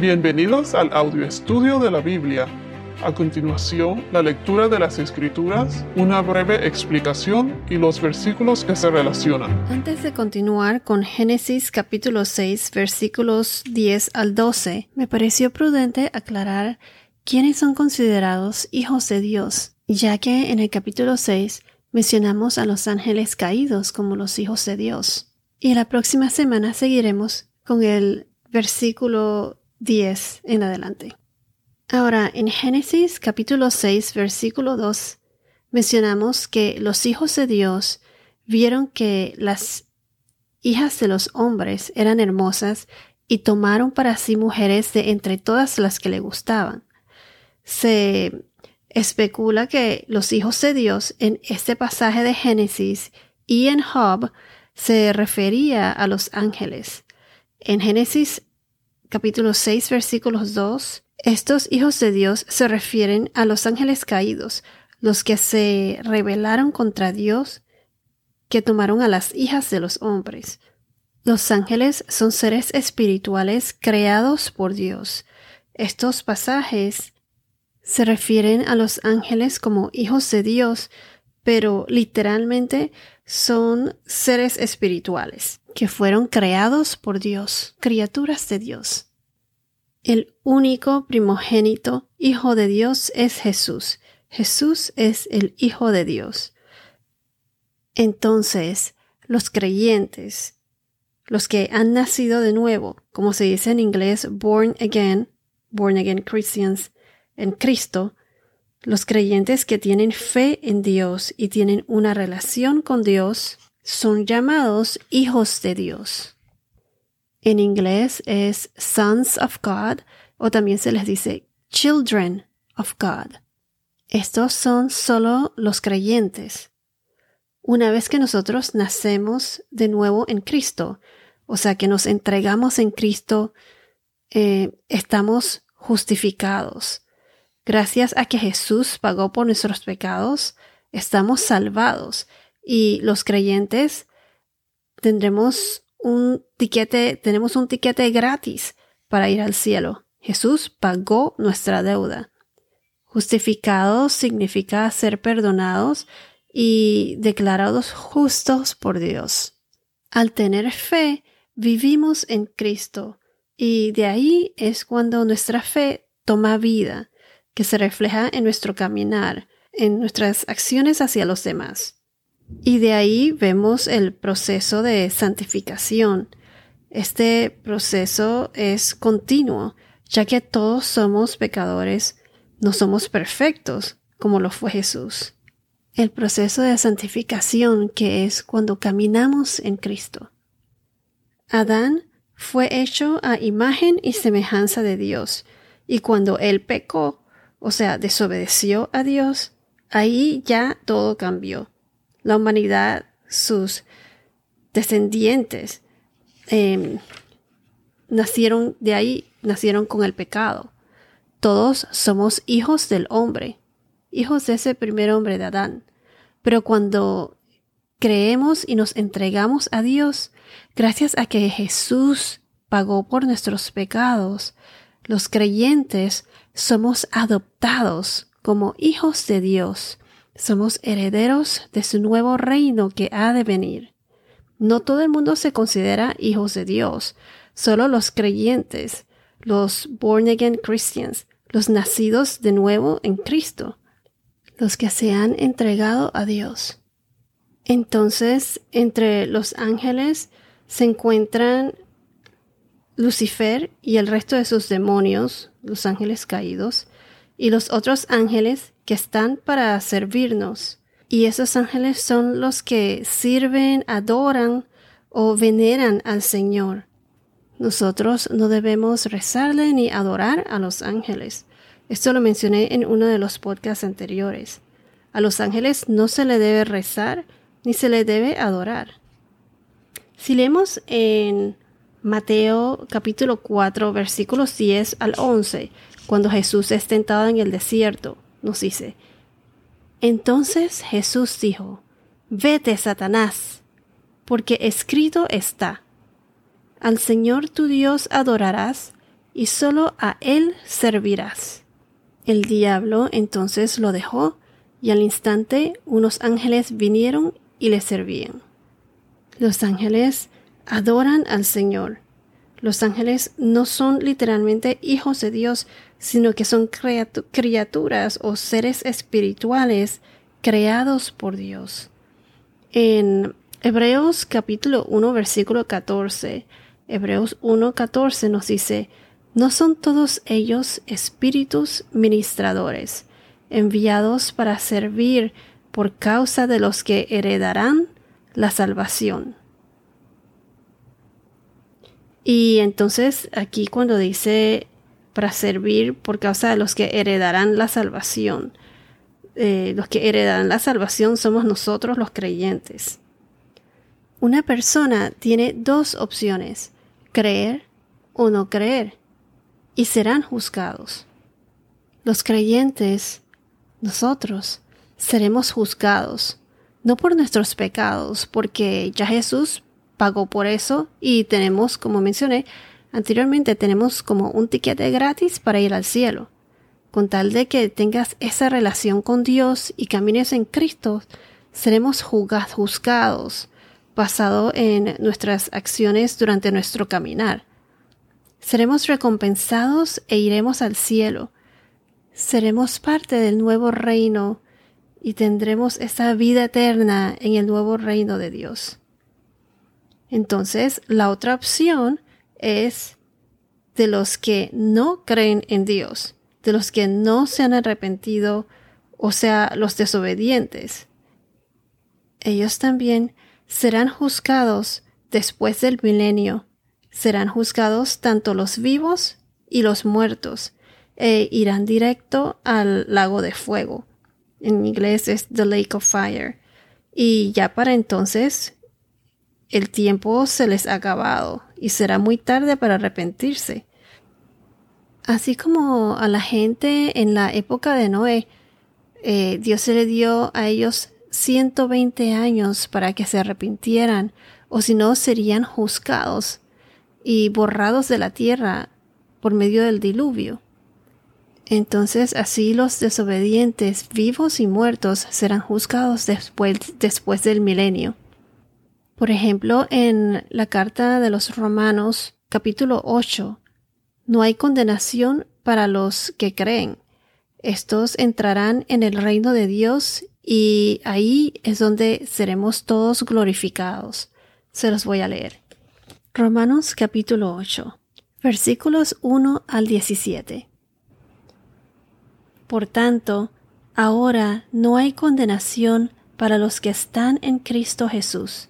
Bienvenidos al audio estudio de la Biblia. A continuación, la lectura de las Escrituras, una breve explicación y los versículos que se relacionan. Antes de continuar con Génesis capítulo 6 versículos 10 al 12, me pareció prudente aclarar quiénes son considerados hijos de Dios, ya que en el capítulo 6 mencionamos a los ángeles caídos como los hijos de Dios. Y la próxima semana seguiremos con el versículo 10 en adelante. Ahora, en Génesis capítulo 6, versículo 2, mencionamos que los hijos de Dios vieron que las hijas de los hombres eran hermosas y tomaron para sí mujeres de entre todas las que le gustaban. Se especula que los hijos de Dios en este pasaje de Génesis y en Job se refería a los ángeles. En Génesis capítulo 6 versículos 2, estos hijos de Dios se refieren a los ángeles caídos, los que se rebelaron contra Dios, que tomaron a las hijas de los hombres. Los ángeles son seres espirituales creados por Dios. Estos pasajes se refieren a los ángeles como hijos de Dios, pero literalmente son seres espirituales que fueron creados por Dios, criaturas de Dios. El único primogénito Hijo de Dios es Jesús. Jesús es el Hijo de Dios. Entonces, los creyentes, los que han nacido de nuevo, como se dice en inglés, born again, born again Christians, en Cristo, los creyentes que tienen fe en Dios y tienen una relación con Dios, son llamados hijos de Dios. En inglés es sons of God o también se les dice children of God. Estos son solo los creyentes. Una vez que nosotros nacemos de nuevo en Cristo, o sea que nos entregamos en Cristo, eh, estamos justificados. Gracias a que Jesús pagó por nuestros pecados, estamos salvados y los creyentes tendremos un tiquete, tenemos un tiquete gratis para ir al cielo. Jesús pagó nuestra deuda. Justificados significa ser perdonados y declarados justos por Dios. Al tener fe, vivimos en Cristo y de ahí es cuando nuestra fe toma vida, que se refleja en nuestro caminar, en nuestras acciones hacia los demás. Y de ahí vemos el proceso de santificación. Este proceso es continuo, ya que todos somos pecadores, no somos perfectos, como lo fue Jesús. El proceso de santificación que es cuando caminamos en Cristo. Adán fue hecho a imagen y semejanza de Dios, y cuando él pecó, o sea, desobedeció a Dios, ahí ya todo cambió la humanidad, sus descendientes, em, nacieron de ahí, nacieron con el pecado. Todos somos hijos del hombre, hijos de ese primer hombre de Adán. Pero cuando creemos y nos entregamos a Dios, gracias a que Jesús pagó por nuestros pecados, los creyentes somos adoptados como hijos de Dios somos herederos de su nuevo reino que ha de venir. No todo el mundo se considera hijos de Dios, solo los creyentes, los born again Christians, los nacidos de nuevo en Cristo, los que se han entregado a Dios. Entonces, entre los ángeles se encuentran Lucifer y el resto de sus demonios, los ángeles caídos, y los otros ángeles que están para servirnos. Y esos ángeles son los que sirven, adoran o veneran al Señor. Nosotros no debemos rezarle ni adorar a los ángeles. Esto lo mencioné en uno de los podcasts anteriores. A los ángeles no se le debe rezar ni se le debe adorar. Si leemos en Mateo capítulo 4 versículos 10 al 11, cuando Jesús es tentado en el desierto, nos dice, entonces Jesús dijo, vete, Satanás, porque escrito está, al Señor tu Dios adorarás y solo a él servirás. El diablo entonces lo dejó, y al instante unos ángeles vinieron y le servían. Los ángeles adoran al Señor. Los ángeles no son literalmente hijos de Dios, sino que son criaturas o seres espirituales creados por Dios. En Hebreos capítulo 1 versículo 14, Hebreos 1 14 nos dice, ¿no son todos ellos espíritus ministradores, enviados para servir por causa de los que heredarán la salvación? Y entonces aquí cuando dice para servir por causa de los que heredarán la salvación, eh, los que heredarán la salvación somos nosotros los creyentes. Una persona tiene dos opciones, creer o no creer, y serán juzgados. Los creyentes, nosotros, seremos juzgados, no por nuestros pecados, porque ya Jesús pagó por eso y tenemos, como mencioné anteriormente, tenemos como un tiquete gratis para ir al cielo. Con tal de que tengas esa relación con Dios y camines en Cristo, seremos juzgados basado en nuestras acciones durante nuestro caminar. Seremos recompensados e iremos al cielo. Seremos parte del nuevo reino y tendremos esa vida eterna en el nuevo reino de Dios. Entonces, la otra opción es de los que no creen en Dios, de los que no se han arrepentido, o sea, los desobedientes. Ellos también serán juzgados después del milenio. Serán juzgados tanto los vivos y los muertos, e irán directo al lago de fuego. En inglés es the lake of fire. Y ya para entonces el tiempo se les ha acabado y será muy tarde para arrepentirse. Así como a la gente en la época de Noé, eh, Dios se le dio a ellos 120 años para que se arrepintieran, o si no serían juzgados y borrados de la tierra por medio del diluvio. Entonces así los desobedientes, vivos y muertos, serán juzgados después, después del milenio. Por ejemplo, en la carta de los Romanos capítulo 8, no hay condenación para los que creen. Estos entrarán en el reino de Dios y ahí es donde seremos todos glorificados. Se los voy a leer. Romanos capítulo 8, versículos 1 al 17. Por tanto, ahora no hay condenación para los que están en Cristo Jesús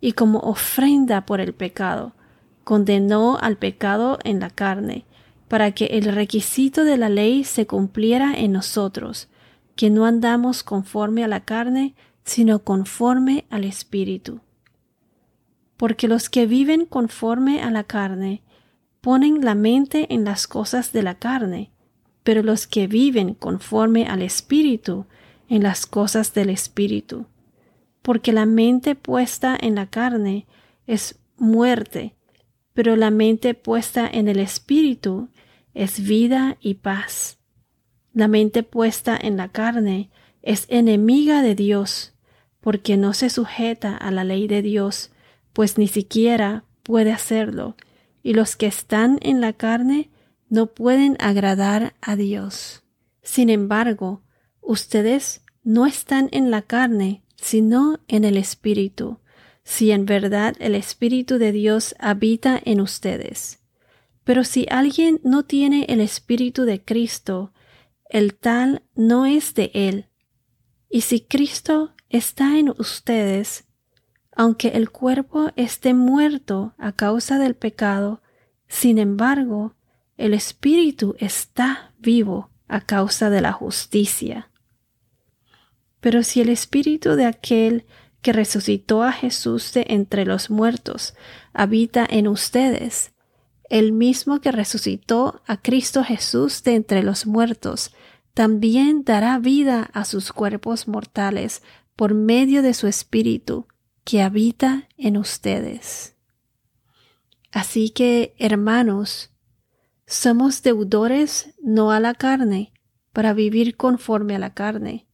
y como ofrenda por el pecado. Condenó al pecado en la carne, para que el requisito de la ley se cumpliera en nosotros, que no andamos conforme a la carne, sino conforme al Espíritu. Porque los que viven conforme a la carne ponen la mente en las cosas de la carne, pero los que viven conforme al Espíritu en las cosas del Espíritu porque la mente puesta en la carne es muerte, pero la mente puesta en el Espíritu es vida y paz. La mente puesta en la carne es enemiga de Dios, porque no se sujeta a la ley de Dios, pues ni siquiera puede hacerlo, y los que están en la carne no pueden agradar a Dios. Sin embargo, ustedes no están en la carne, sino en el Espíritu, si en verdad el Espíritu de Dios habita en ustedes. Pero si alguien no tiene el Espíritu de Cristo, el tal no es de él. Y si Cristo está en ustedes, aunque el cuerpo esté muerto a causa del pecado, sin embargo, el espíritu está vivo a causa de la justicia. Pero si el espíritu de aquel que resucitó a Jesús de entre los muertos habita en ustedes, el mismo que resucitó a Cristo Jesús de entre los muertos, también dará vida a sus cuerpos mortales por medio de su Espíritu que habita en ustedes. Así que, hermanos, somos deudores no a la carne, para vivir conforme a la carne,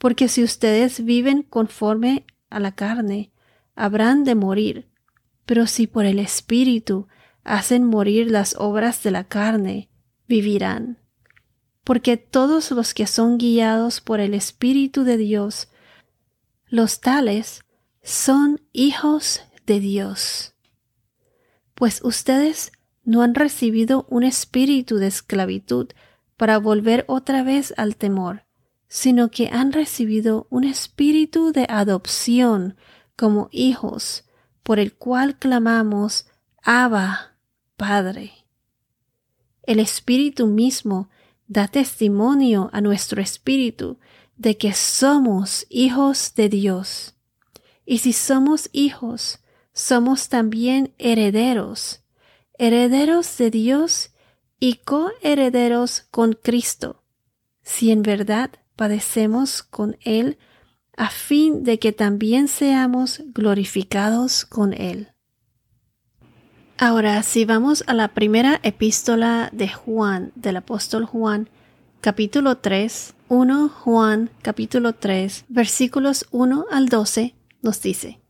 porque si ustedes viven conforme a la carne, habrán de morir, pero si por el Espíritu hacen morir las obras de la carne, vivirán. Porque todos los que son guiados por el Espíritu de Dios, los tales son hijos de Dios. Pues ustedes no han recibido un espíritu de esclavitud para volver otra vez al temor, sino que han recibido un espíritu de adopción como hijos, por el cual clamamos, Abba, Padre. El Espíritu mismo da testimonio a nuestro espíritu de que somos hijos de Dios. Y si somos hijos, somos también herederos, herederos de Dios y coherederos con Cristo, si en verdad padecemos con Él, a fin de que también seamos glorificados con Él. Ahora, si vamos a la primera epístola de Juan, del apóstol Juan, capítulo 3, 1 Juan, capítulo 3, versículos 1 al 12, nos dice,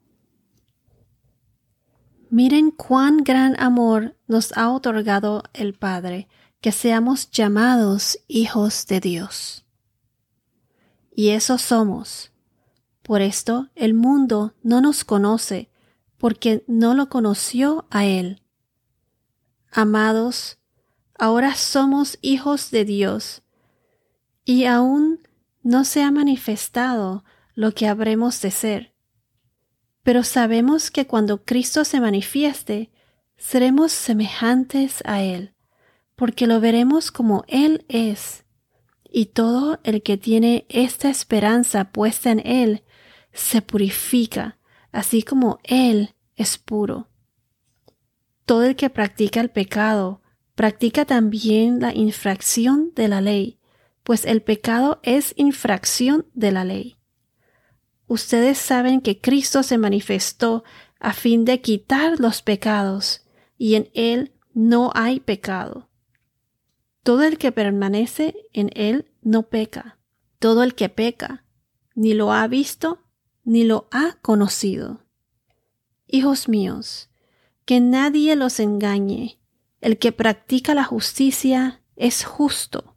Miren cuán gran amor nos ha otorgado el Padre, que seamos llamados hijos de Dios. Y eso somos. Por esto el mundo no nos conoce, porque no lo conoció a Él. Amados, ahora somos hijos de Dios, y aún no se ha manifestado lo que habremos de ser. Pero sabemos que cuando Cristo se manifieste, seremos semejantes a Él, porque lo veremos como Él es. Y todo el que tiene esta esperanza puesta en Él se purifica así como Él es puro. Todo el que practica el pecado practica también la infracción de la ley, pues el pecado es infracción de la ley. Ustedes saben que Cristo se manifestó a fin de quitar los pecados, y en Él no hay pecado. Todo el que permanece en Él no peca. Todo el que peca ni lo ha visto ni lo ha conocido. Hijos míos, que nadie los engañe. El que practica la justicia es justo,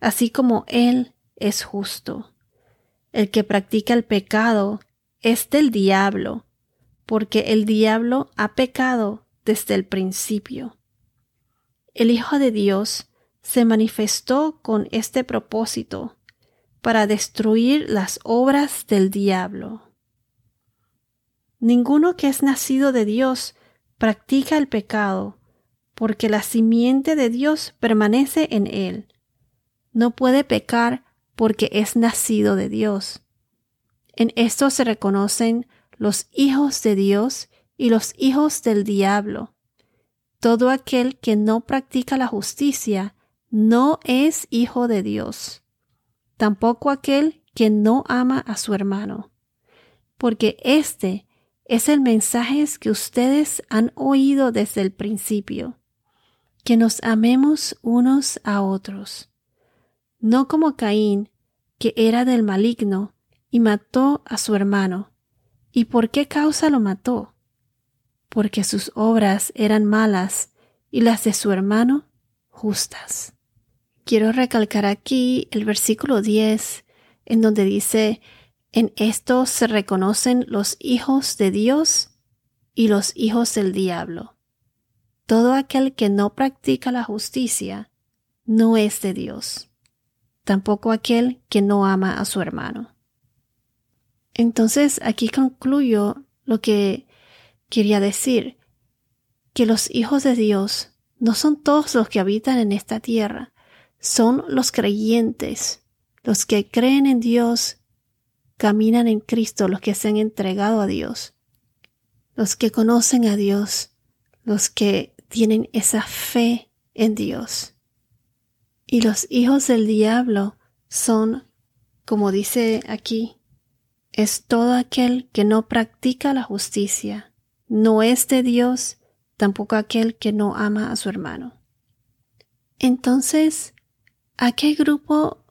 así como Él es justo. El que practica el pecado es del diablo, porque el diablo ha pecado desde el principio. El Hijo de Dios se manifestó con este propósito, para destruir las obras del diablo. Ninguno que es nacido de Dios practica el pecado, porque la simiente de Dios permanece en él. No puede pecar porque es nacido de Dios. En esto se reconocen los hijos de Dios y los hijos del diablo. Todo aquel que no practica la justicia no es hijo de Dios tampoco aquel que no ama a su hermano, porque este es el mensaje que ustedes han oído desde el principio, que nos amemos unos a otros, no como Caín, que era del maligno y mató a su hermano. ¿Y por qué causa lo mató? Porque sus obras eran malas y las de su hermano justas. Quiero recalcar aquí el versículo 10, en donde dice, en esto se reconocen los hijos de Dios y los hijos del diablo. Todo aquel que no practica la justicia no es de Dios, tampoco aquel que no ama a su hermano. Entonces aquí concluyo lo que quería decir, que los hijos de Dios no son todos los que habitan en esta tierra, son los creyentes, los que creen en Dios, caminan en Cristo, los que se han entregado a Dios, los que conocen a Dios, los que tienen esa fe en Dios. Y los hijos del diablo son, como dice aquí, es todo aquel que no practica la justicia, no es de Dios, tampoco aquel que no ama a su hermano. Entonces, ¿a qué grupo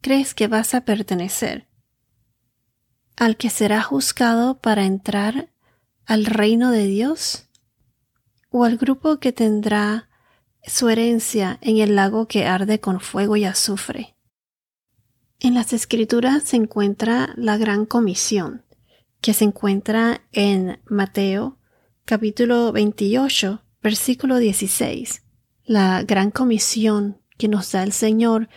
crees que vas a pertenecer? ¿Al que será juzgado para entrar al reino de Dios? ¿O al grupo que tendrá su herencia en el lago que arde con fuego y azufre? En las escrituras se encuentra la gran comisión, que se encuentra en Mateo capítulo 28, versículo 16. La gran comisión que nos da el Señor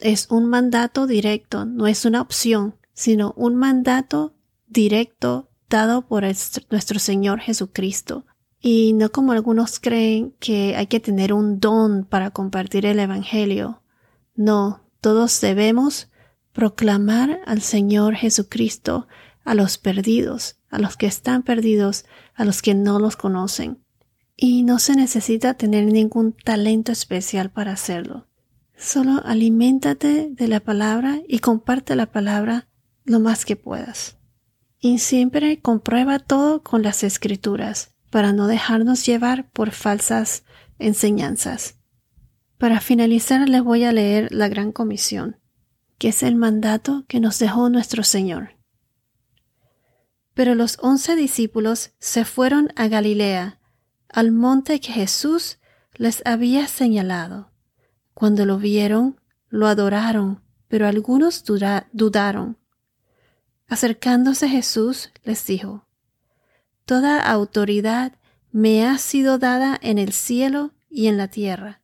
es un mandato directo, no es una opción, sino un mandato directo dado por nuestro Señor Jesucristo. Y no como algunos creen que hay que tener un don para compartir el Evangelio. No, todos debemos proclamar al Señor Jesucristo a los perdidos, a los que están perdidos, a los que no los conocen. Y no se necesita tener ningún talento especial para hacerlo. Solo aliméntate de la palabra y comparte la palabra lo más que puedas. Y siempre comprueba todo con las escrituras para no dejarnos llevar por falsas enseñanzas. Para finalizar les voy a leer la Gran Comisión que es el mandato que nos dejó nuestro Señor. Pero los once discípulos se fueron a Galilea, al monte que Jesús les había señalado. Cuando lo vieron, lo adoraron, pero algunos dudaron. Acercándose Jesús les dijo, Toda autoridad me ha sido dada en el cielo y en la tierra.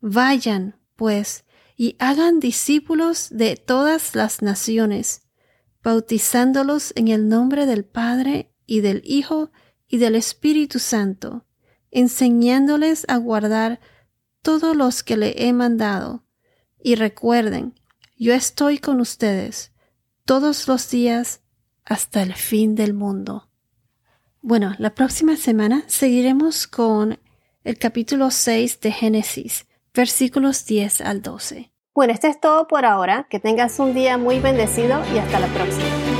Vayan, pues, y hagan discípulos de todas las naciones, bautizándolos en el nombre del Padre y del Hijo y del Espíritu Santo, enseñándoles a guardar todos los que le he mandado. Y recuerden, yo estoy con ustedes todos los días hasta el fin del mundo. Bueno, la próxima semana seguiremos con el capítulo 6 de Génesis versículos 10 al 12. Bueno, esto es todo por ahora. Que tengas un día muy bendecido y hasta la próxima.